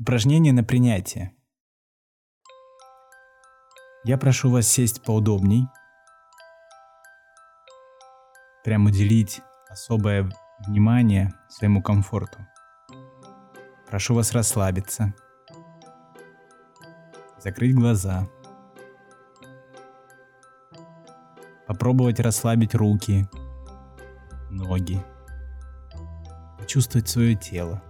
Упражнение на принятие. Я прошу вас сесть поудобней. Прям уделить особое внимание своему комфорту. Прошу вас расслабиться. Закрыть глаза. Попробовать расслабить руки, ноги. Почувствовать свое тело.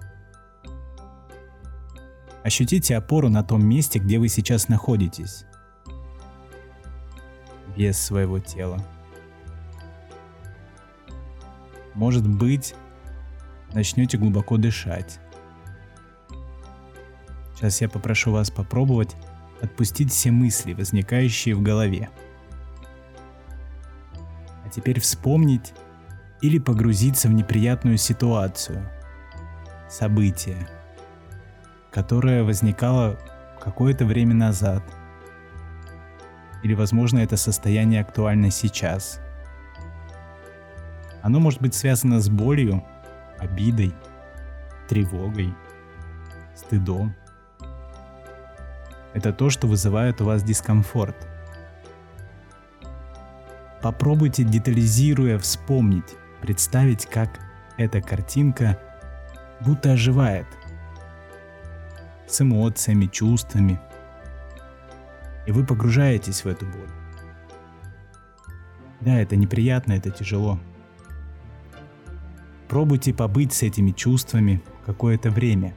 Ощутите опору на том месте, где вы сейчас находитесь. Вес своего тела. Может быть, начнете глубоко дышать. Сейчас я попрошу вас попробовать отпустить все мысли, возникающие в голове. А теперь вспомнить или погрузиться в неприятную ситуацию, событие – которая возникала какое-то время назад. Или, возможно, это состояние актуально сейчас. Оно может быть связано с болью, обидой, тревогой, стыдом. Это то, что вызывает у вас дискомфорт. Попробуйте, детализируя, вспомнить, представить, как эта картинка будто оживает – с эмоциями, чувствами. И вы погружаетесь в эту боль. Да, это неприятно, это тяжело. Пробуйте побыть с этими чувствами какое-то время.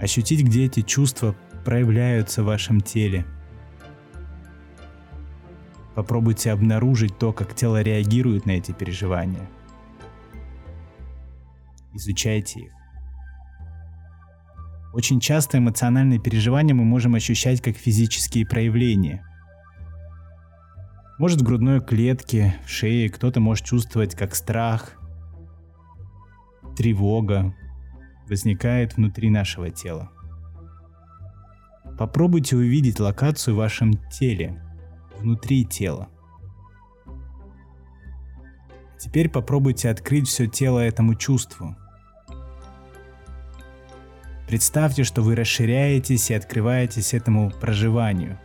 Ощутить, где эти чувства проявляются в вашем теле. Попробуйте обнаружить то, как тело реагирует на эти переживания. Изучайте их. Очень часто эмоциональные переживания мы можем ощущать как физические проявления. Может в грудной клетке, в шее кто-то может чувствовать как страх, тревога возникает внутри нашего тела. Попробуйте увидеть локацию в вашем теле, внутри тела. Теперь попробуйте открыть все тело этому чувству – Представьте, что вы расширяетесь и открываетесь этому проживанию.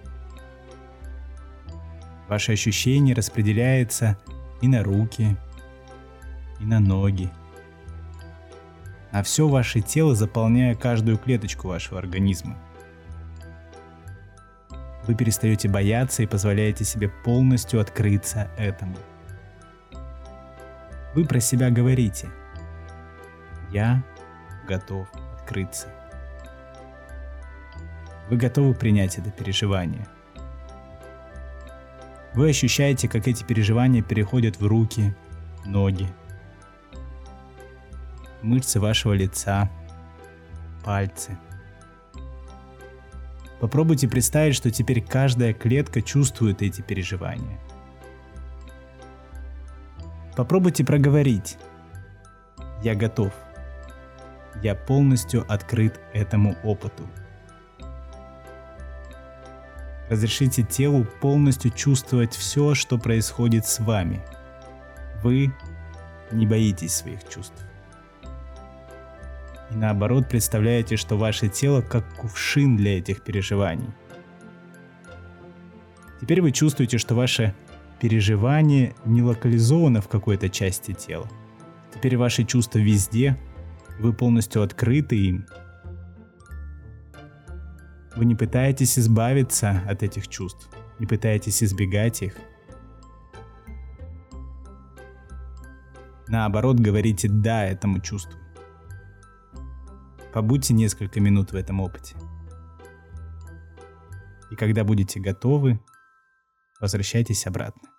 Ваше ощущение распределяется и на руки, и на ноги, а все ваше тело, заполняя каждую клеточку вашего организма. Вы перестаете бояться и позволяете себе полностью открыться этому. Вы про себя говорите «Я готов открыться». Вы готовы принять это переживание. Вы ощущаете, как эти переживания переходят в руки, ноги, мышцы вашего лица, пальцы. Попробуйте представить, что теперь каждая клетка чувствует эти переживания. Попробуйте проговорить. Я готов. Я полностью открыт этому опыту. Разрешите телу полностью чувствовать все, что происходит с вами. Вы не боитесь своих чувств. И наоборот представляете, что ваше тело как кувшин для этих переживаний. Теперь вы чувствуете, что ваше переживание не локализовано в какой-то части тела. Теперь ваши чувства везде, вы полностью открыты им, вы не пытаетесь избавиться от этих чувств, не пытаетесь избегать их. Наоборот, говорите «да» этому чувству. Побудьте несколько минут в этом опыте. И когда будете готовы, возвращайтесь обратно.